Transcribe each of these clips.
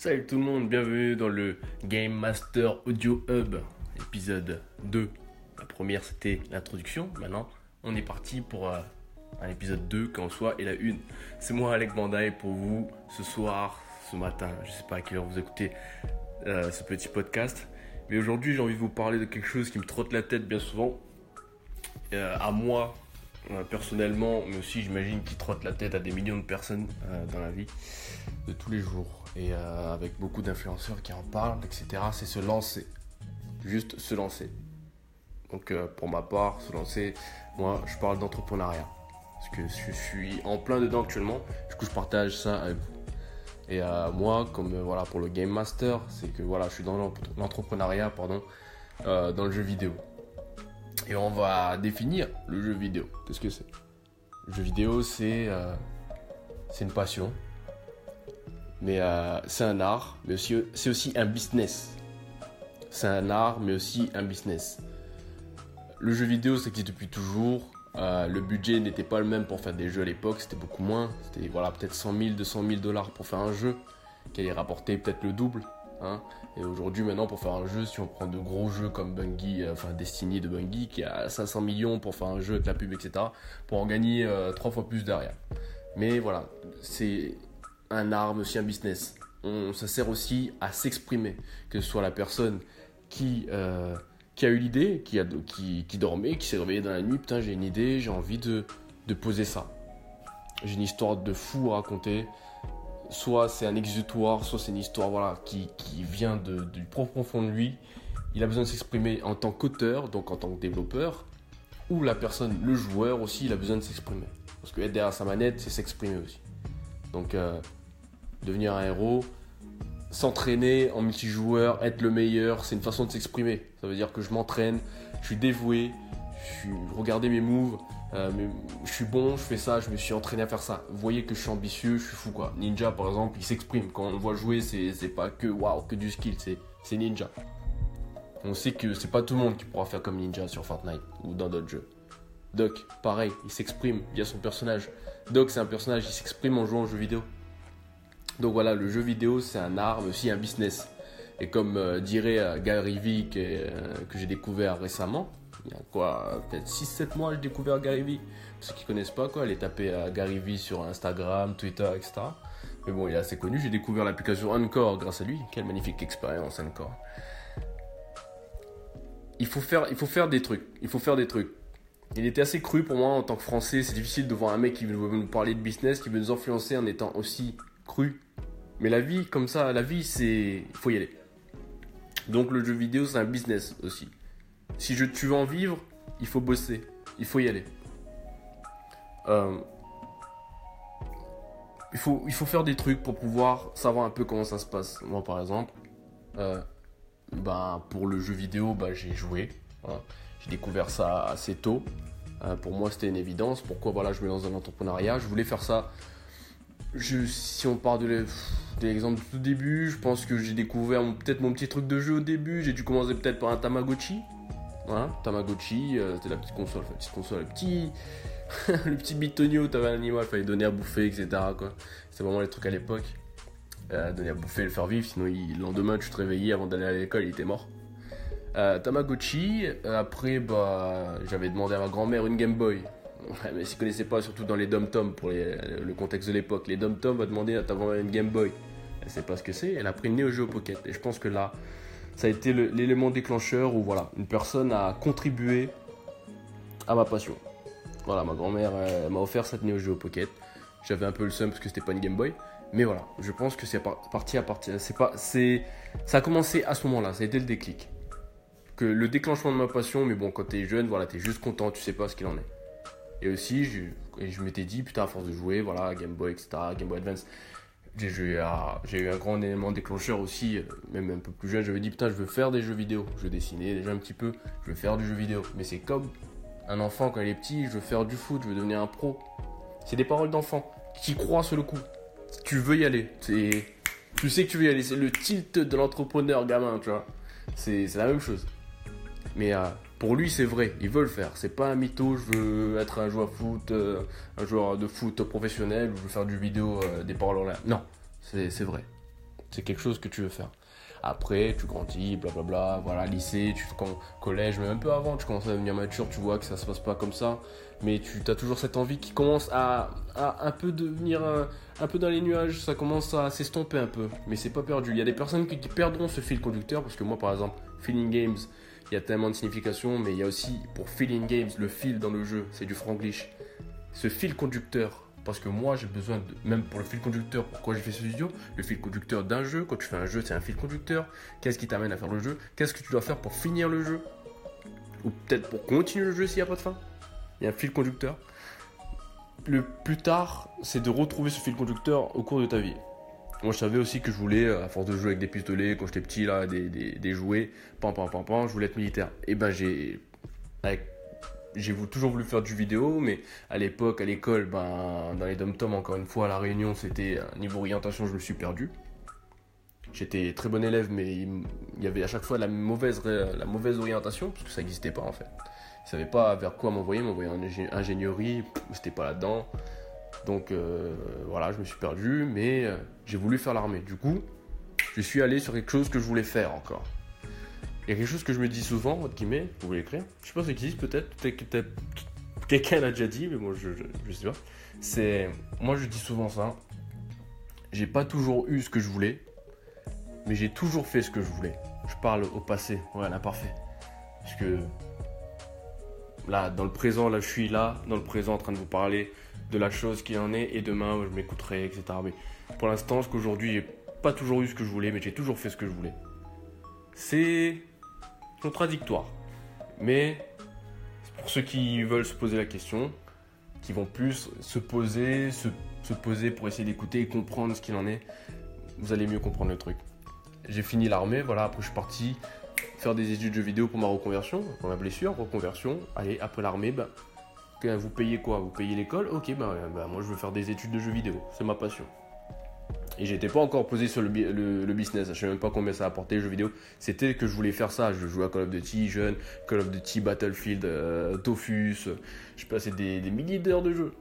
Salut tout le monde, bienvenue dans le Game Master Audio Hub, épisode 2. La première c'était l'introduction, maintenant on est parti pour euh, un épisode 2 qu'en soit et la une. C'est moi Alec Bandaï pour vous ce soir, ce matin, je sais pas à quelle heure vous écoutez euh, ce petit podcast. Mais aujourd'hui j'ai envie de vous parler de quelque chose qui me trotte la tête bien souvent. Euh, à moi personnellement, mais aussi j'imagine qui trotte la tête à des millions de personnes dans la vie de tous les jours et euh, avec beaucoup d'influenceurs qui en parlent, etc. C'est se lancer. Juste se lancer. Donc euh, pour ma part, se lancer, moi je parle d'entrepreneuriat. Parce que je suis en plein dedans actuellement. Du coup je partage ça avec vous. Et euh, moi, comme voilà pour le Game Master, c'est que voilà, je suis dans l'entrepreneuriat, pardon, dans le jeu vidéo. Et on va définir le jeu vidéo. Qu'est-ce que c'est? Le jeu vidéo, c'est c'est une passion, mais euh, c'est un art, mais c'est aussi un business. C'est un art, mais aussi un business. Le jeu vidéo, ça existe depuis toujours. Euh, le budget n'était pas le même pour faire des jeux à l'époque, c'était beaucoup moins. C'était voilà, peut-être 100 000, 200 000 dollars pour faire un jeu, qui allait rapporter peut-être le double. Hein. Et aujourd'hui, maintenant, pour faire un jeu, si on prend de gros jeux comme Bungie, euh, enfin Destiny de Bungie, qui a 500 millions pour faire un jeu avec la pub, etc., pour en gagner trois fois plus derrière. Mais voilà, c'est un art, aussi un business. On, ça sert aussi à s'exprimer, que ce soit la personne qui, euh, qui a eu l'idée, qui, a, qui, qui dormait, qui s'est réveillé dans la nuit, putain j'ai une idée, j'ai envie de, de poser ça. J'ai une histoire de fou à raconter. Soit c'est un exutoire, soit c'est une histoire voilà, qui, qui vient du profond fond de lui. Il a besoin de s'exprimer en tant qu'auteur, donc en tant que développeur, ou la personne, le joueur aussi, il a besoin de s'exprimer. Parce que être derrière sa manette, c'est s'exprimer aussi. Donc, euh, devenir un héros, s'entraîner en multijoueur, être le meilleur, c'est une façon de s'exprimer. Ça veut dire que je m'entraîne, je suis dévoué, je suis, regardez mes moves, euh, je suis bon, je fais ça, je me suis entraîné à faire ça. Vous voyez que je suis ambitieux, je suis fou quoi. Ninja par exemple, il s'exprime. Quand on le voit jouer, c'est pas que waouh, que du skill, c'est ninja. On sait que c'est pas tout le monde qui pourra faire comme ninja sur Fortnite ou dans d'autres jeux. Doc, pareil, il s'exprime via son personnage. Doc, c'est un personnage, il s'exprime en jouant aux jeux vidéo. Donc voilà, le jeu vidéo, c'est un art, mais aussi un business. Et comme euh, dirait euh, Gary Vee, euh, que, j'ai découvert récemment, il y a quoi, peut-être 6-7 mois, j'ai découvert Gary Vee. Pour ceux qui connaissent pas, quoi, est tapé à Gary Vee sur Instagram, Twitter, etc. Mais bon, il est assez connu. J'ai découvert l'application Encore grâce à lui. Quelle magnifique expérience, Encore. Il faut faire des trucs. Il faut faire des trucs. Il était assez cru pour moi en tant que français. C'est difficile de voir un mec qui veut nous parler de business, qui veut nous influencer en étant aussi cru mais la vie, comme ça, la vie, c'est. Il faut y aller. Donc le jeu vidéo, c'est un business aussi. Si je, tu veux en vivre, il faut bosser. Il faut y aller. Euh, il, faut, il faut faire des trucs pour pouvoir savoir un peu comment ça se passe. Moi, par exemple, euh, bah, pour le jeu vidéo, bah, j'ai joué. J'ai découvert ça assez tôt. Euh, pour moi, c'était une évidence. Pourquoi voilà, je me lance dans l'entrepreneuriat Je voulais faire ça. Je, si on part de l'exemple du tout début, je pense que j'ai découvert peut-être mon petit truc de jeu au début. J'ai dû commencer peut-être par un Tamagotchi. Voilà, Tamagotchi, euh, c'était la petite console, petite console, le petit, le petit bitonio, t'avais un animal, fallait donner à bouffer, etc. C'était vraiment les trucs à l'époque. Euh, donner à bouffer le faire vivre, sinon le lendemain tu te réveillais avant d'aller à l'école, il était mort. Euh, Tamagotchi, après bah, j'avais demandé à ma grand-mère une Game Boy. Ouais, mais s'ils connaissaient pas, surtout dans les dom-tom, pour le contexte de l'époque, les dom-tom va demander à ta grand-mère une Game Boy. Elle sait pas ce que c'est, elle a pris le Neo Geo Pocket. Et je pense que là, ça a été l'élément déclencheur où voilà, une personne a contribué à ma passion. Voilà, ma grand-mère m'a offert cette Neo Geo Pocket. J'avais un peu le seum parce que c'était pas une Game Boy. Mais voilà, je pense que c'est parti à partir. C'est pas, c'est, ça a commencé à ce moment-là. Ça a été le déclic. Que le déclenchement de ma passion. Mais bon, quand t'es jeune, voilà, t'es juste content, tu sais pas ce qu'il en est. Et aussi, je, je m'étais dit, putain, à force de jouer, voilà, Game Boy, etc., Game Boy Advance, j'ai eu, eu, un grand élément déclencheur aussi, euh, même un peu plus jeune, j'avais dit, putain, je veux faire des jeux vidéo. Je dessinais déjà un petit peu, je veux faire du jeu vidéo. Mais c'est comme un enfant quand il est petit, je veux faire du foot, je veux devenir un pro. C'est des paroles d'enfant qui croient sur le coup. Tu veux y aller. Tu sais que tu veux y aller. C'est le tilt de l'entrepreneur gamin, tu vois. C'est la même chose. Mais euh, pour lui, c'est vrai, il veut le faire. C'est pas un mytho, je veux être un joueur foot, euh, un joueur de foot professionnel, je veux faire du vidéo, euh, des paroles en l'air. Non, c'est vrai. C'est quelque chose que tu veux faire. Après, tu grandis, blablabla, voilà, lycée, tu, collège, mais un peu avant, tu commences à devenir mature, tu vois que ça se passe pas comme ça. Mais tu as toujours cette envie qui commence à, un peu devenir un, peu dans les nuages, ça commence à s'estomper un peu. Mais c'est pas perdu. Il y a des personnes qui, qui perdront ce fil conducteur, parce que moi, par exemple, Feeling Games, il y a tellement de significations, mais il y a aussi, pour Feeling Games, le fil dans le jeu, c'est du franglish. Ce fil conducteur, parce que moi j'ai besoin de, même pour le fil conducteur, pourquoi j'ai fait ce vidéo, le fil conducteur d'un jeu, quand tu fais un jeu c'est un fil conducteur, qu'est-ce qui t'amène à faire le jeu, qu'est-ce que tu dois faire pour finir le jeu, ou peut-être pour continuer le jeu s'il n'y a pas de fin, il y a un fil conducteur. Le plus tard, c'est de retrouver ce fil conducteur au cours de ta vie. Moi, je savais aussi que je voulais, à force de jouer avec des pistolets, quand j'étais petit, là, des, des, jouets, pam, pam, pam, pam, je voulais être militaire. Et ben, j'ai, j'ai toujours voulu faire du vidéo, mais à l'époque, à l'école, ben, dans les dom-tom, encore une fois, à La Réunion, c'était niveau orientation, je me suis perdu. J'étais très bon élève, mais il y avait à chaque fois la mauvaise, la mauvaise orientation, parce que ça n'existait pas en fait. Je savais pas vers quoi m'envoyer, m'envoyer en ingénierie, c'était pas là-dedans. Donc euh, voilà, je me suis perdu, mais euh, j'ai voulu faire l'armée. Du coup, je suis allé sur quelque chose que je voulais faire encore. A quelque chose que je me dis souvent, entre guillemets, vous pouvez l'écrire. Je sais pas si ça existe peut-être, peut-être quelqu'un l'a déjà dit, mais moi je, je, sais pas. C'est. Moi je dis souvent ça. J'ai pas toujours eu ce que je voulais, mais j'ai toujours fait ce que je voulais. Je parle au passé, ouais, l'imparfait. Parce que là, dans le présent, là, je suis là, dans le présent, en train de vous parler de la chose qui en est, et demain, je m'écouterai, etc. Mais pour l'instant, ce qu'aujourd'hui, j'ai pas toujours eu ce que je voulais, mais j'ai toujours fait ce que je voulais. C'est contradictoire. Mais pour ceux qui veulent se poser la question, qui vont plus se poser, se, poser pour essayer d'écouter et comprendre ce qu'il en est, vous allez mieux comprendre le truc. J'ai fini l'armée, voilà, après je suis parti faire des études de vidéo pour ma reconversion, pour ma blessure, reconversion. Allez, après l'armée, bah, vous payez quoi Vous payez l'école? Ok, bah, bah moi je veux faire des études de jeux vidéo, c'est ma passion. Et j'étais pas encore posé sur le, business. Je sais même pas combien ça apportait les jeux vidéo. C'était que je voulais faire ça. Je jouais à Call of Duty jeune, Call of Duty Battlefield, euh. Je passais des, des milliers d'heures de jeu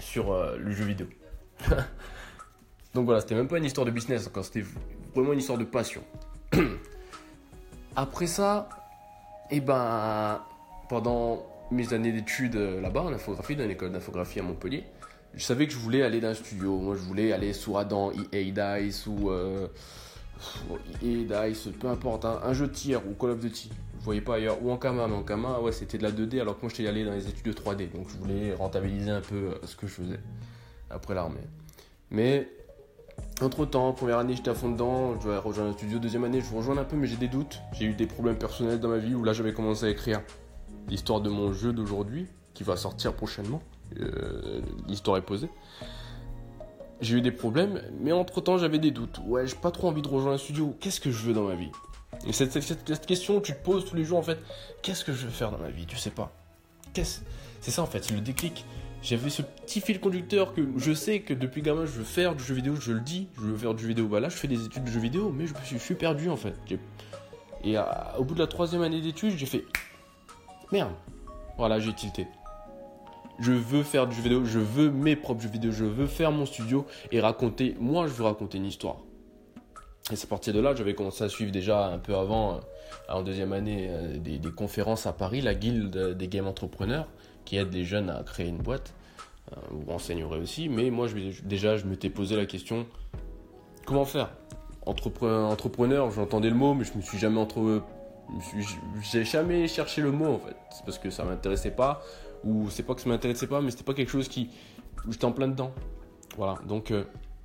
sur euh, le jeu vidéo. Donc voilà, c'était même pas une histoire de business. C'était vraiment une histoire de passion. Après ça, et eh ben, pendant mes années d'études euh, là-bas en infographie, dans l'école d'infographie à Montpellier, je savais que je voulais aller dans un studio. Moi, je voulais aller sous Adam, EA Dice ou euh, EA Dice, peu importe, hein. un jeu de tir ou Call of Duty. Je voyais pas ailleurs. Ou en Kama, mais en Kama, ouais, c'était de la 2D alors que moi, j'étais allé dans les études de 3D. Donc, je voulais rentabiliser un peu euh, ce que je faisais après l'armée. Mais entre temps, première année, j'étais à fond dedans. Je vais rejoindre un studio. Deuxième année, je rejoins un peu, mais j'ai des doutes. J'ai eu des problèmes personnels dans ma vie où là, j'avais commencé à écrire l'histoire de mon jeu d'aujourd'hui qui va sortir prochainement. Euh, l'histoire est posée. J'ai eu des problèmes, mais entre temps j'avais des doutes. Ouais, j'ai pas trop envie de rejoindre un studio. Qu'est-ce que je veux dans ma vie? Et cette, cette, question, tu te poses tous les jours en fait. Qu'est-ce que je veux faire dans ma vie? Tu sais pas. Qu'est-ce? C'est ça en fait, c'est le déclic. J'avais ce petit fil conducteur que je sais que depuis gamin je veux faire du jeu vidéo, je le dis, je veux faire du jeu vidéo. Bah là je fais des études de jeu vidéo, mais je, je suis perdu en fait. Et au bout de la troisième année d'études, j'ai fait merde. Voilà, j'ai tilté je veux faire du jeu vidéo, je veux mes propres jeux vidéo, je veux faire mon studio et raconter, moi je veux raconter une histoire. Et c'est parti de là, j'avais commencé à suivre déjà un peu avant, euh, en deuxième année, euh, des, conférences à Paris, la guilde des game entrepreneurs, qui aide les jeunes à créer une boîte. Euh, vous renseignerez aussi, mais moi déjà je m'étais posé la question, comment faire? Entrepreneur, j'entendais le mot, mais je me suis jamais entre... J'ai jamais cherché le mot en fait, c'est parce que ça m'intéressait pas ou c'est pas que ça m'intéressait pas, mais c'était pas quelque chose qui. J'étais en plein dedans. Voilà, donc euh,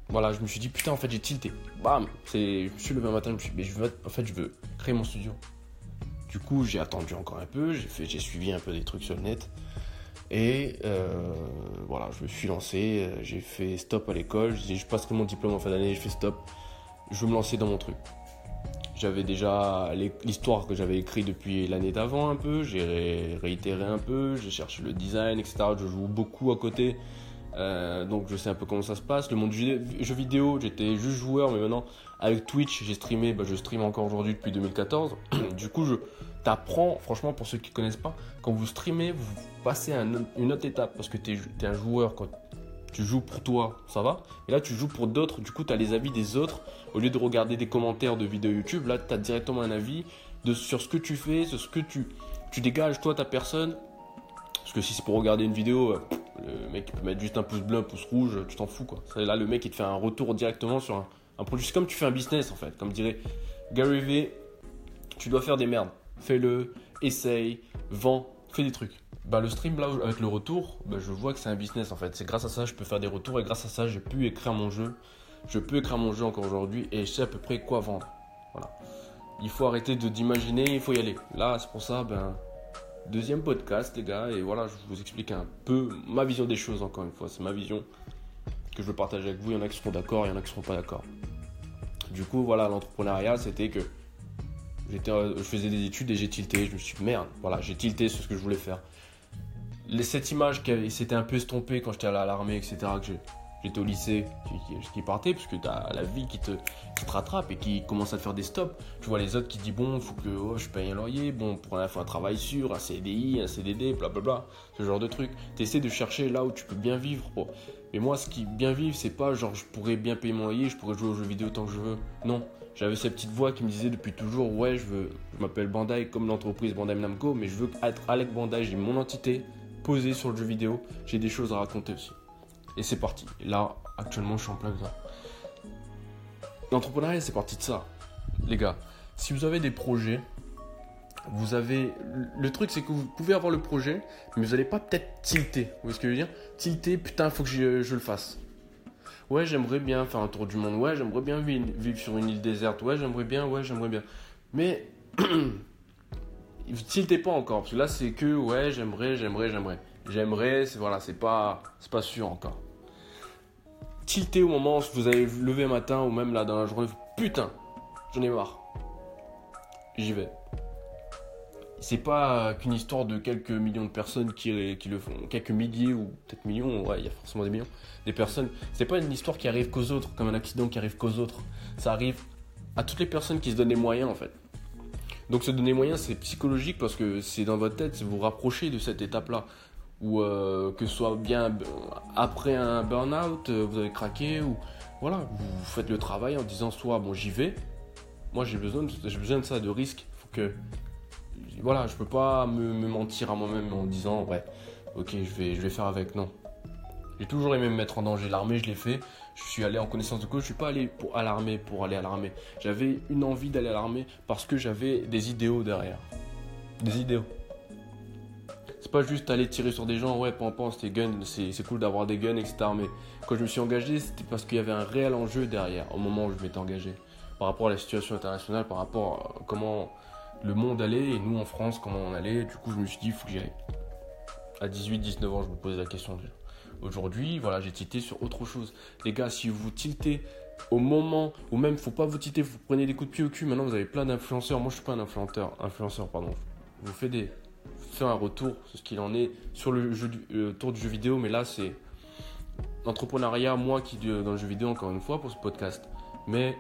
voilà, je me suis dit putain, en fait, j'ai tilté. Bam Je me suis levé un matin, je me suis dit, mais je veux, en fait, je veux créer mon studio. Du coup, j'ai attendu encore un peu, j'ai suivi un peu des trucs sur le net. Et euh, voilà, je me suis lancé, euh, j'ai fait stop à l'école, je, je passerai mon diplôme en fin d'année, je fais stop, je veux me lancer dans mon truc. J'avais déjà l'histoire que j'avais écrite depuis l'année d'avant un peu, j'ai réitéré un peu, j'ai cherché le design, etc. Je joue beaucoup à côté, euh, donc je sais un peu comment ça se passe. Le monde du jeu vidéo, j'étais juste joueur, mais maintenant avec Twitch, j'ai streamé, bah, je stream encore aujourd'hui depuis 2014. du coup, je t'apprends, franchement, pour ceux qui ne connaissent pas, quand vous streamez, vous passez à une autre étape parce que tu es, un joueur quand tu joues pour toi, ça va. Et là, tu joues pour d'autres, du coup, tu as les avis des autres. Au lieu de regarder des commentaires de vidéos YouTube, là, tu as directement un avis de, sur ce que tu fais, sur ce que tu, tu dégages, toi, ta personne. Parce que si c'est pour regarder une vidéo, euh, le mec peut mettre juste un pouce bleu, un pouce rouge, tu t'en fous quoi. Là, le mec il te fait un retour directement sur un, produit. C'est comme tu fais un business en fait. Comme dirait Gary V, tu dois faire des merdes. Fais-le, essaye, vends, fais des trucs. Bah, le stream là avec le retour, bah, je vois que c'est un business en fait. C'est grâce à ça que je peux faire des retours et grâce à ça j'ai pu écrire mon jeu. Je peux écrire mon jeu encore aujourd'hui et je sais à peu près quoi vendre. Voilà. Il faut arrêter de d'imaginer, il faut y aller. Là, c'est pour ça, ben, deuxième podcast, les gars, et voilà, je vous explique un peu ma vision des choses, encore une fois. C'est ma vision que je veux partager avec vous. Il y en a qui seront d'accord, il y en a qui seront pas d'accord. Du coup, voilà, l'entrepreneuriat, c'était que j'étais, euh, je faisais des études et j'ai tilté. Je me suis dit, merde, voilà, j'ai tilté sur ce que je voulais faire. cette image qui s'était un peu estompée quand j'étais à l'armée, etc., que j'étais au lycée, qui, qui partait, parce que tu as la vie qui te, te rattrape et qui commence à te faire des stops. Tu vois les autres qui disent Bon, faut que oh, je paye un loyer, bon, pour la fois un travail sûr, un CDI, un CDD, blablabla, ce genre de truc. Tu essaies de chercher là où tu peux bien vivre. Mais moi, ce qui bien vivre, c'est pas genre je pourrais bien payer mon loyer, je pourrais jouer aux jeux vidéo tant que je veux. Non. J'avais cette petite voix qui me disait depuis toujours Ouais, je veux, je m'appelle Bandai comme l'entreprise Bandai Namco, mais je veux être Alec Bandai, j'ai mon entité posée sur le jeu vidéo, j'ai des choses à raconter aussi. Et c'est parti. là, actuellement, je suis en plein dedans. L'entrepreneuriat, c'est parti de ça. Les gars, si vous avez des projets, vous avez. Le truc, c'est que vous pouvez avoir le projet, mais vous n'allez pas peut-être tilter. Vous voyez ce que je veux dire? Tilter, putain, faut que je le fasse. Ouais, j'aimerais bien faire un tour du monde. Ouais, j'aimerais bien vivre sur une île déserte. Ouais, j'aimerais bien. Ouais, j'aimerais bien. Mais. tiltez pas encore. Parce que là, c'est que. Ouais, j'aimerais, j'aimerais, j'aimerais. J'aimerais, voilà, c'est pas, c'est pas sûr encore tilté au moment où vous avez levé matin ou même là dans la journée. Putain, j'en ai marre. J'y vais. C'est pas qu'une histoire de quelques millions de personnes qui, qui le font, quelques milliers ou peut-être millions, ouais, il y a forcément des millions, des personnes. C'est pas une histoire qui arrive qu'aux autres, comme un accident qui arrive qu'aux autres. Ça arrive à toutes les personnes qui se donnent des moyens en fait. Donc se donner moyens, c'est psychologique parce que c'est dans votre tête, c'est vous rapprocher de cette étape-là ou euh, que ce soit bien après un burn-out, euh, vous avez craqué, ou voilà, vous faites le travail en disant soit bon j'y vais, moi j'ai besoin, de, besoin de ça, de risque, faut que voilà, je peux pas me, mentir à moi-même en disant ouais, ok je vais, je vais faire avec, non. J'ai toujours aimé me mettre en danger, l'armée je l'ai fait, je suis allé en connaissance de cause, je suis pas allé pour, à l'armée pour aller à l'armée, j'avais une envie d'aller à l'armée parce que j'avais des idéaux derrière, des idéaux. C'est pas juste aller tirer sur des gens, ouais, pan c'était gun, c'est cool d'avoir des guns, etc. Mais quand je me suis engagé, c'était parce qu'il y avait un réel enjeu derrière, au moment où je m'étais engagé. Par rapport à la situation internationale, par rapport à comment le monde allait, et nous en France, comment on allait. Du coup, je me suis dit, il faut que j'y aille. À 18-19 ans, je me posais la question. Aujourd'hui, voilà, j'ai tilté sur autre chose. Les gars, si vous tiltez au moment, ou même faut pas vous tilter, vous prenez des coups de pied au cul, maintenant vous avez plein d'influenceurs. Moi, je suis pas un influenceur, influenceur, pardon. Vous faites des, faire un retour sur ce qu'il en est sur le, jeu du, tour du jeu vidéo, mais là c'est l'entrepreneuriat, moi qui dans le jeu vidéo encore une fois pour ce podcast, mais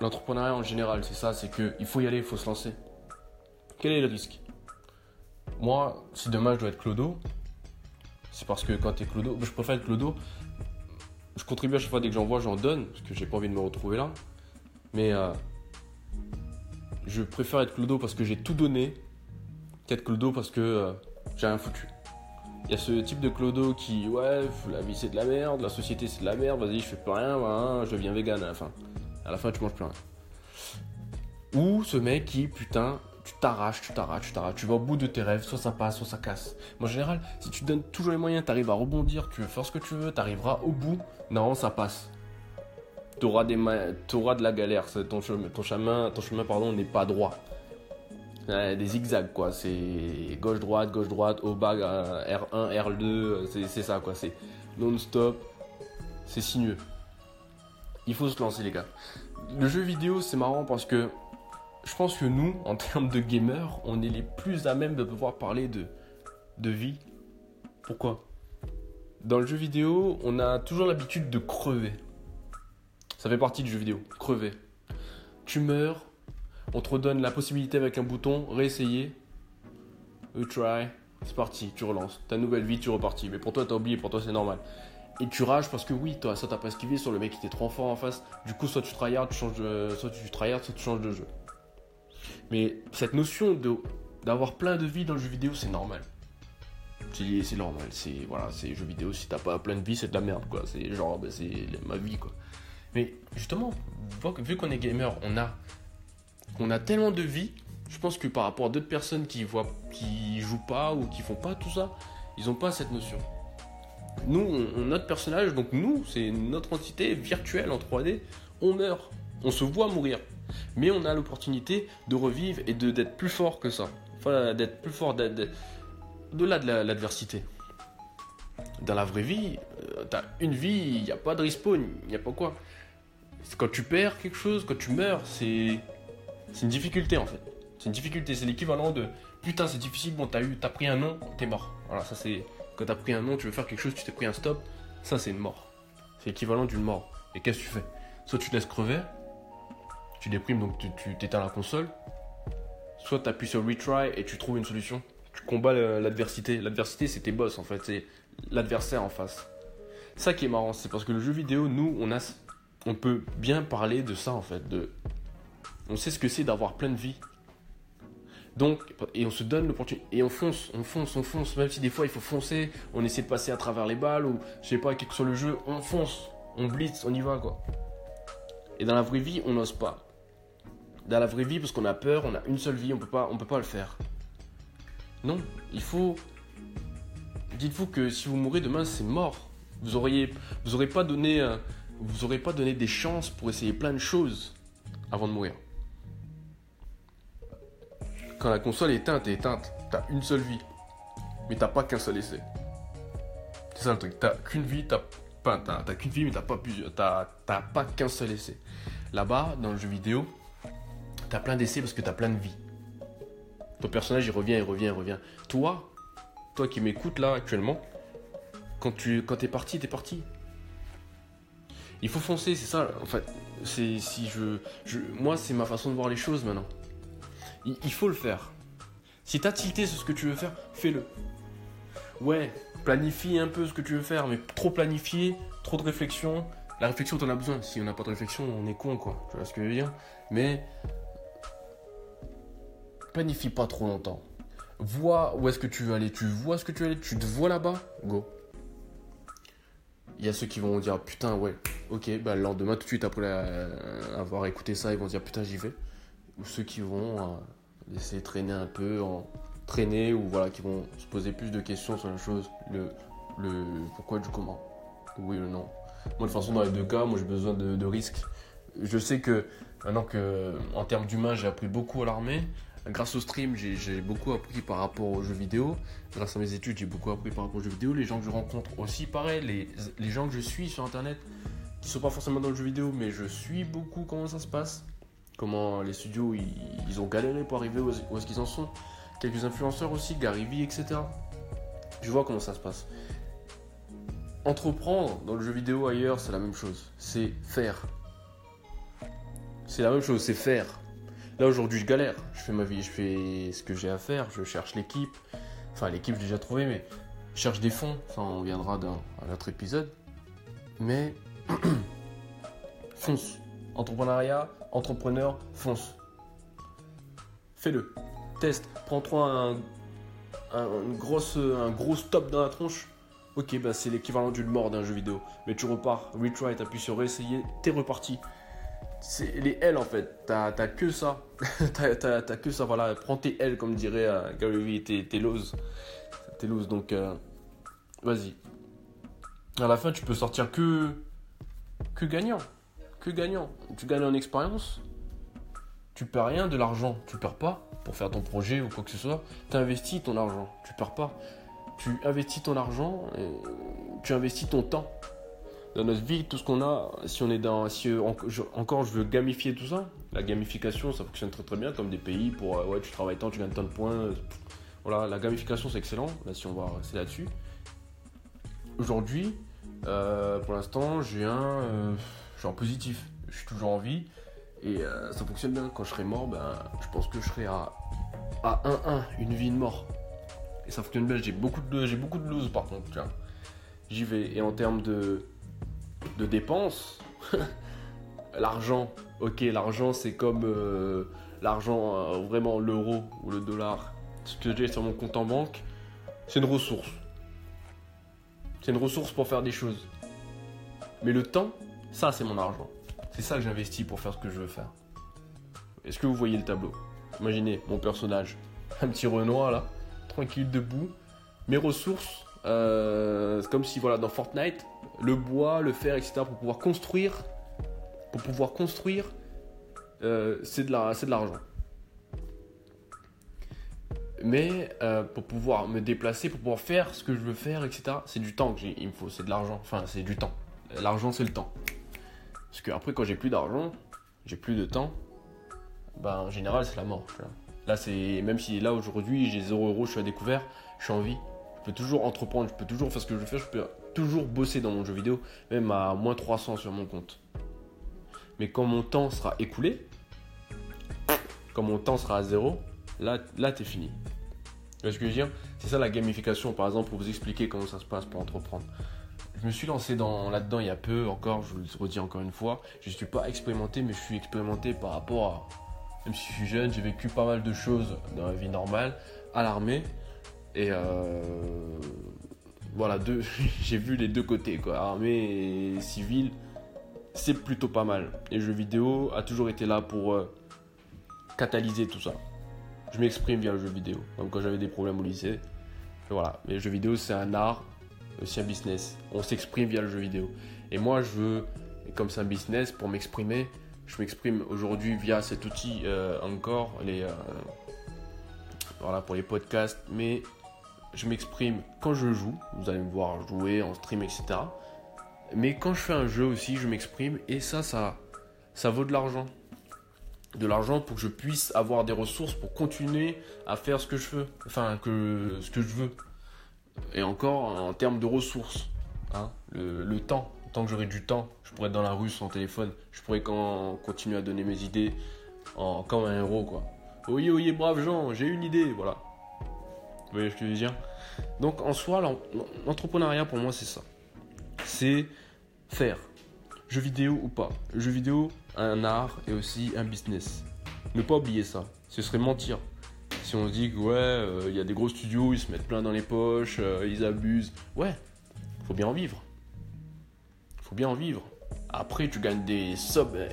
l'entrepreneuriat en général, c'est ça, c'est qu'il faut y aller, il faut se lancer. Quel est le risque? Moi, si demain je dois être Clodo, c'est parce que quand tu es Clodo, je préfère être Clodo, je contribue à chaque fois dès que j'en vois, j'en donne, parce que j'ai pas envie de me retrouver là. Mais euh, je préfère être Clodo parce que j'ai tout donné peut-être Clodo parce que euh, j'ai rien foutu. Il y a ce type de Clodo qui, ouais, la vie c'est de la merde, la société c'est de la merde, vas-y, je fais plus rien, je deviens vegan à la fin. À la fin, tu manges plus rien. Ou ce mec qui, putain, tu t'arraches, tu t'arraches, tu t'arraches, tu vas au bout de tes rêves, soit ça passe, soit ça casse. Mais en général, si tu donnes toujours les moyens, tu arrives à rebondir, tu veux faire ce que tu veux, tu arriveras au bout, non, ça passe. Tu auras, des auras de la galère, ton chemin, ton chemin, ton chemin pardon, n'est pas droit des zigzags quoi. C'est gauche droite, gauche droite, haut bas, R1, R2, c'est ça quoi. C'est non-stop, c'est sinueux. Il faut se lancer les gars. Le jeu vidéo c'est marrant parce que je pense que nous, en termes de gamers, on est les plus à même de pouvoir parler de, de vie. Pourquoi? Dans le jeu vidéo, on a toujours l'habitude de crever. Ça fait partie du jeu vidéo, crever. Tu meurs, on te redonne la possibilité avec un bouton, réessayer. You try. C'est parti, tu relances. Ta nouvelle vie, tu repartis. Mais pour toi, t'as oublié, pour toi, c'est normal. Et tu rages parce que oui, toi, ça t'as pas esquivé sur le mec qui était trop fort en face. Du coup, soit tu tryhard, tu changes de, soit tu tryhard, soit tu changes de jeu. Mais cette notion d'avoir plein de vie dans le jeu vidéo, c'est normal. C'est normal, c'est voilà, c'est jeu vidéo. Si t'as pas plein de vie, c'est de la merde, quoi. C'est genre, bah, c'est ma vie, quoi. Mais justement, vu qu'on est gamer, on a, on a tellement de vie. Je pense que par rapport à d'autres personnes qui voient, qui jouent pas ou qui font pas tout ça, ils ont pas cette notion. Nous, notre personnage, donc nous, c'est notre entité virtuelle en 3D, on meurt, on se voit mourir. Mais on a l'opportunité de revivre et d'être plus fort que ça. Enfin, d'être plus fort, de-là de l'adversité. Dans la vraie vie, euh, t'as une vie, il n'y a pas de respawn, il n'y a pas quoi. Quand tu perds quelque chose, quand tu meurs, c'est c'est une difficulté en fait. C'est une difficulté, c'est l'équivalent de putain c'est difficile, bon t'as t'as pris un nom, t'es mort. Voilà, ça c'est quand t'as pris un nom, tu veux faire quelque chose, tu t'es pris un stop, ça c'est une mort. C'est l'équivalent d'une mort. Et qu'est-ce que tu fais? Soit tu te laisses crever, tu déprimes donc tu, t'éteins la console, soit tu appuies sur retry et tu trouves une solution. Tu combats l'adversité. L'adversité c'est tes boss en fait, c'est l'adversaire en face. Ça qui est marrant, c'est parce que le jeu vidéo, nous, on a, on peut bien parler de ça en fait, de, on sait ce que c'est d'avoir plein de vie. Donc, et on se donne l'opportunité, et on fonce, on fonce, on fonce, même si des fois il faut foncer, on essaie de passer à travers les balles, ou je sais pas, quelque sur le jeu, on fonce, on blitz, on y va quoi. Et dans la vraie vie, on n'ose pas. Dans la vraie vie, parce qu'on a peur, on a une seule vie, on peut pas, on peut pas le faire. Non, il faut. Dites-vous que si vous mourrez demain, c'est mort. Vous auriez, vous aurez pas donné, euh, vous aurez pas donné des chances pour essayer plein de choses avant de mourir. Quand la console est éteinte, est éteinte. T'as une seule vie, mais t'as pas qu'un seul essai. C'est ça le truc. T'as qu'une vie, t'as pas, t'as, qu'une vie, mais t'as pas plusieurs, t'as, pas qu'un seul essai. Là-bas, dans le jeu vidéo, t'as plein d'essais parce que t'as plein de vie. Ton personnage, il revient, il revient, il revient. Toi, toi qui m'écoutes là actuellement, quand tu quand t'es parti, t'es parti. Il faut foncer, c'est ça. En fait, c'est si je moi, c'est ma façon de voir les choses maintenant. Il, faut le faire. Si t'as tilté sur ce que tu veux faire, fais-le. Ouais, planifie un peu ce que tu veux faire, mais trop planifier, trop de réflexion. La réflexion, t'en as besoin. Si on n'a pas de réflexion, on est con, quoi. Tu vois ce que je veux dire? Mais planifie pas trop longtemps. Vois où est-ce que tu veux aller. Tu vois ce que tu veux aller. Tu te vois là-bas? Go. Il y a ceux qui vont dire putain ouais. Ok. Bah le lendemain tout de suite après avoir écouté ça, ils vont dire putain j'y vais. Ou ceux qui vont euh, de traîner un peu, en traîner ou voilà qui vont se poser plus de questions sur la chose. Le le pourquoi du comment. Oui ou non. Moi de toute façon dans les deux cas, moi j'ai besoin de, de risques. Je sais que maintenant que en termes d'humain j'ai appris beaucoup à l'armée grâce au stream, j'ai beaucoup appris par rapport aux jeux vidéo. Grâce à mes études, j'ai beaucoup appris par rapport aux jeux vidéo. Les gens que je rencontre aussi, pareil. Les, les gens que je suis sur Internet, qui sont pas forcément dans le jeu vidéo, mais je suis beaucoup comment ça se passe. Comment les studios, ils, ont galéré pour arriver où, est-ce qu'ils en sont. Quelques influenceurs aussi, Gary Vee, etc. Je vois comment ça se passe. Entreprendre dans le jeu vidéo ailleurs, c'est la même chose. C'est faire. C'est la même chose, c'est faire Là aujourd'hui je galère, je fais ma vie, je fais ce que j'ai à faire, je cherche l'équipe. Enfin l'équipe j'ai déjà trouvé mais je cherche des fonds, ça on viendra dans un autre épisode. Mais fonce. Entrepreneuriat, entrepreneur, fonce. Fais-le. Teste. Prends-toi un, gros stop dans la tronche. Ok, bah c'est l'équivalent d'une mort d'un jeu vidéo. Mais tu repars, retry, t'appuies sur réessayer, t'es reparti c'est les L en fait. T'as que ça. t'as que ça. Voilà, prends tes L comme dirait euh, Gary Vee, tes, loses. Tes loses. Donc, euh, vas-y. À la fin, tu peux sortir que que gagnant. Que gagnant. Tu gagnes en expérience. Tu perds rien de l'argent. Tu perds pas pour faire ton projet ou quoi que ce soit. Tu investis ton argent. Tu perds pas. Tu investis ton argent et tu investis ton temps dans notre vie, tout ce qu'on a, si on est dans, si encore je veux gamifier tout ça, la gamification ça fonctionne très très bien comme des pays pour, euh, ouais tu travailles tant, tu gagnes tant de points, voilà, la gamification c'est excellent, là si on va rester là-dessus. Aujourd'hui, euh, pour l'instant j'ai un, euh, je suis en positif, je suis toujours en vie et ça fonctionne bien. Quand je serai mort, ben, je pense que je serai à, à 1-1, une vie, une mort. Et ça fonctionne bien, j'ai beaucoup de, j'ai beaucoup de loose par contre, j'y vais. Et en termes de, de dépenses, l'argent, ok, l'argent c'est comme euh, l'argent, euh, vraiment l'euro ou le dollar. Ce que j'ai sur mon compte en banque, c'est une ressource. C'est une ressource pour faire des choses. Mais le temps, ça c'est mon argent. C'est ça que j'investis pour faire ce que je veux faire. Est-ce que vous voyez le tableau? Imaginez mon personnage, un petit Renoir là, tranquille debout. Mes ressources, euh, c'est comme si voilà dans Fortnite, le bois, le fer, etc. pour pouvoir construire, pour pouvoir construire, euh, c'est de l'argent. Mais euh, pour pouvoir me déplacer, pour pouvoir faire ce que je veux faire, etc. C'est du temps que il me faut, c'est de l'argent. Enfin, c'est du temps. L'argent, c'est le temps. Parce que après, quand j'ai plus d'argent, j'ai plus de temps. Ben, en général, c'est la mort. Là, c'est même si là aujourd'hui j'ai 0 euros, je suis à découvert, je suis en vie. Je peux toujours entreprendre, je peux toujours faire ce que je veux faire, je peux toujours bosser dans mon jeu vidéo, même à moins 300 sur mon compte. Mais quand mon temps sera écoulé, quand mon temps sera à zéro, là, là t'es fini. ce que je veux dire? C'est ça la gamification, par exemple, pour vous expliquer comment ça se passe pour entreprendre. Je me suis lancé dans, là-dedans il y a peu, encore, je vous le redis encore une fois. Je ne suis pas expérimenté, mais je suis expérimenté par rapport à. Même si je suis jeune, j'ai vécu pas mal de choses dans la vie normale, à l'armée. Et euh, voilà, j'ai vu les deux côtés, quoi. Armée et civile, c'est plutôt pas mal. Et jeu vidéo a toujours été là pour euh, catalyser tout ça. Je m'exprime via le jeu vidéo. Comme quand j'avais des problèmes au lycée. voilà, mais le jeu vidéo c'est un art, aussi un business. On s'exprime via le jeu vidéo. Et moi je veux, comme c'est un business, pour m'exprimer, je m'exprime aujourd'hui via cet outil euh, encore, les, voilà, pour les podcasts, mais je m'exprime quand je joue, vous allez me voir jouer en stream, etc. Mais quand je fais un jeu aussi, je m'exprime et ça, ça, ça vaut de l'argent. De l'argent pour que je puisse avoir des ressources pour continuer à faire ce que je veux. Enfin, que, ce que je veux. Et encore en termes de ressources. Hein, le, temps. Tant que j'aurai du temps, je pourrais être dans la rue sans téléphone. Je pourrais quand, continuer à donner mes idées en, comme un héros, quoi. Oui, oui, brave gens, j'ai une idée, voilà. Vous voyez ce que je veux dire? Donc en soi, l'entrepreneuriat pour moi c'est ça. C'est faire. Jeu vidéo ou pas. Jeu vidéo, un art et aussi un business. Ne pas oublier ça. Ce serait mentir. Si on se dit que ouais, euh, il y a des gros studios, ils se mettent plein dans les poches, euh, ils abusent. Ouais, faut bien en vivre. Faut bien en vivre. Après, tu gagnes des subs euh,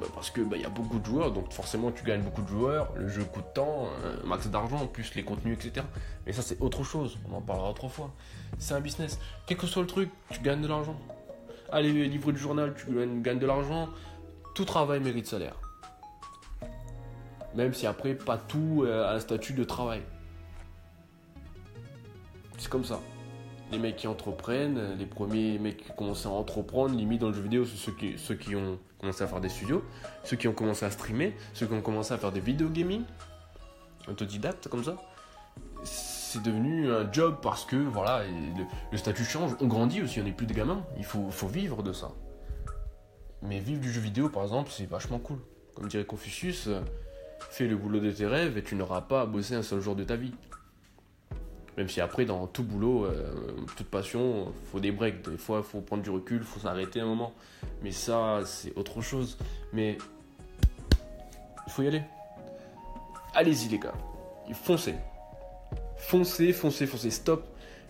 bah, parce que bah, y a beaucoup de joueurs, donc forcément tu gagnes beaucoup de joueurs. Le jeu coûte tant, max d'argent, en plus les contenus, etc. Mais ça, c'est autre chose. On en parlera autrefois. C'est un business. Quel que soit le truc, tu gagnes de l'argent. Allez, livre du journal, tu gagnes de l'argent. Tout travail mérite salaire. Même si après, pas tout euh, a un statut de travail. C'est comme ça les mecs qui entreprennent, les premiers mecs qui commencent à entreprendre, limite dans le jeu vidéo, c'est ceux qui, ceux qui ont commencé à faire des studios, ceux qui ont commencé à streamer, ceux qui ont commencé à faire des vidéos gaming, autodidacte comme ça. C'est devenu un job parce que voilà, le, statut change, on grandit aussi, on n'est plus des gamins, il faut, faut vivre de ça. Mais vivre du jeu vidéo par exemple, c'est vachement cool. Comme dirait Confucius, fais le boulot de tes rêves et tu n'auras pas à bosser un seul jour de ta vie. Même si après, dans tout boulot, euh, toute passion, faut des breaks. Des fois, faut prendre du recul, faut s'arrêter un moment. Mais ça, c'est autre chose. Mais il faut y aller. Allez-y, les gars. Foncez. Foncez, foncez, foncez. Stop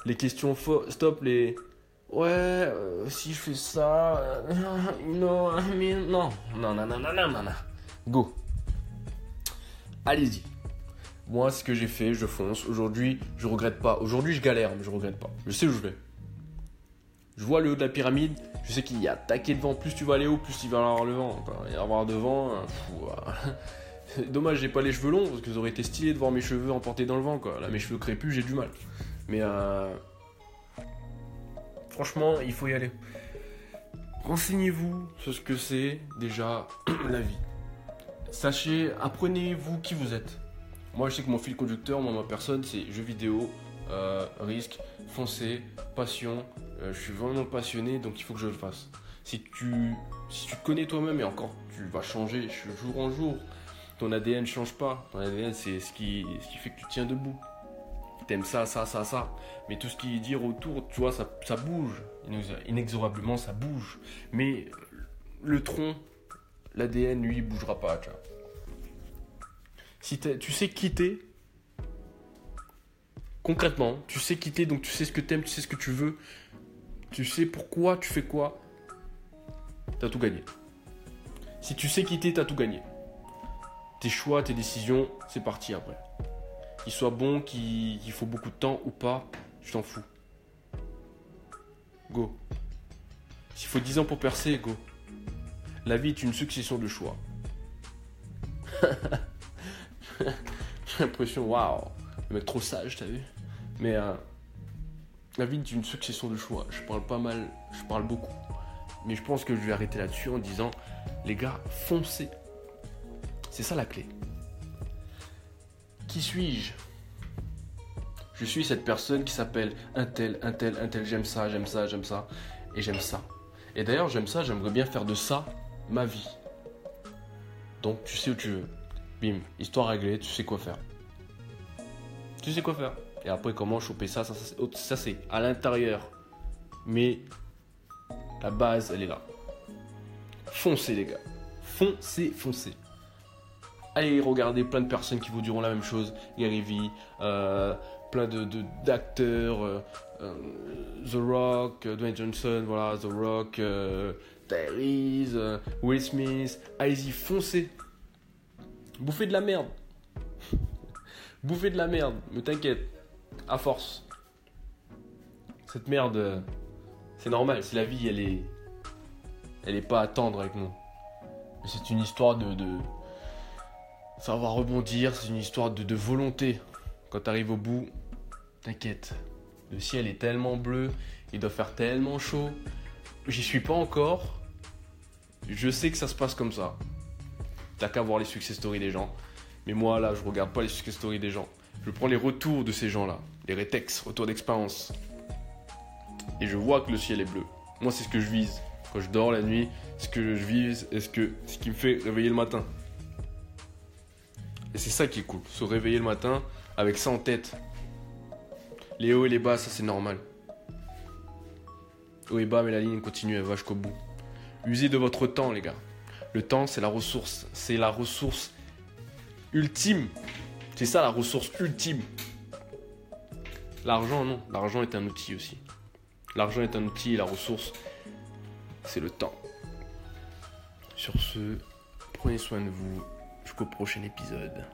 les questions. Stop les. Ouais, euh, si je fais ça. Euh, non, mais non. Non, non, non, non, non, non. Go. Allez-y. Moi, ce que j'ai fait, je fonce. Aujourd'hui, je regrette pas. Aujourd'hui, je galère, mais je regrette pas. Je sais où je vais. Je vois le haut de la pyramide. Je sais qu'il y a taqué devant. Plus tu vas aller haut, plus il va y avoir le vent. Il va y avoir devant. Hein, Dommage, j'ai pas les cheveux longs parce que ça aurait été stylé de voir mes cheveux emportés dans le vent. Là, mes cheveux crépus, j'ai du mal. Mais euh... franchement, il faut y aller. Renseignez-vous sur ce que c'est déjà la vie. Sachez, apprenez-vous qui vous êtes. Moi, je sais que mon fil conducteur, moi, ma personne, c'est jeux vidéo, euh, risque, foncer, passion. Euh, je suis vraiment passionné, donc il faut que je le fasse. Si tu, si tu connais toi-même et encore, tu vas changer jour en jour. Ton ADN ne change pas. Ton ADN, c'est ce qui, fait que tu tiens debout. t'aimes ça, ça, ça, ça. Mais tout ce qui est dit autour, tu vois, ça, ça bouge. Inexorablement, ça bouge. Mais le tronc, l'ADN, lui, bougera pas, tu. Si tu sais quitter, concrètement, tu sais quitter, donc tu sais ce que t'aimes, tu sais ce que tu veux, tu sais pourquoi tu fais quoi, t'as tout gagné. Si tu sais quitter, t'as tout gagné. Tes choix, tes décisions, c'est parti après. Qu'il soit bon, qu'il faut beaucoup de temps ou pas, je t'en fous. Go. S'il faut 10 ans pour percer, go. La vie est une succession de choix. J'ai l'impression, waouh, le mec trop sage, t'as vu? Mais euh, la vie est une succession de choix. Je parle pas mal, je parle beaucoup. Mais je pense que je vais arrêter là-dessus en disant, les gars, foncez. C'est ça la clé. Qui suis-je? Je suis cette personne qui s'appelle un tel, un tel, un tel, j'aime ça, j'aime ça, j'aime ça, et j'aime ça. Et d'ailleurs, j'aime ça, j'aimerais bien faire de ça ma vie. Donc, tu sais où tu veux. Bim, histoire réglée, tu sais quoi faire. Tu sais quoi faire. Et après, comment choper ça Ça, ça c'est à l'intérieur. Mais la base, elle est là. Foncez, les gars. Foncez, foncez. Allez regarder plein de personnes qui vous diront la même chose. Gary Vee, euh, plein de, d'acteurs, euh, euh, The Rock, Dwayne Johnson, voilà, The Rock, Tyrese, Will Smith. Allez-y, foncez. Bouffez de la merde. Bouffez de la merde, mais t'inquiète, à force. Cette merde, c'est normal, c'est la vie, elle est. Elle est pas à tendre avec nous. C'est une histoire de, de, savoir rebondir, c'est une histoire de, de volonté. Quand t'arrives au bout, t'inquiète. Le ciel est tellement bleu, il doit faire tellement chaud. J'y suis pas encore. Je sais que ça se passe comme ça. T'as qu'à voir les success stories des gens. Mais moi, là, je regarde pas les success stories des gens. Je prends les retours de ces gens-là. Les rétex, retours d'expérience. Et je vois que le ciel est bleu. Moi, c'est ce que je vise. Quand je dors la nuit, ce que je vise est ce, ce qui me fait réveiller le matin. Et c'est ça qui est cool. Se réveiller le matin avec ça en tête. Les hauts et les bas, ça c'est normal. Haut et bas, mais la ligne continue, elle va jusqu'au bout. Usez de votre temps, les gars. Le temps, c'est la ressource. C'est la ressource ultime. C'est ça la ressource ultime. L'argent, non. L'argent est un outil aussi. L'argent est un outil et la ressource, c'est le temps. Sur ce, prenez soin de vous. Jusqu'au prochain épisode.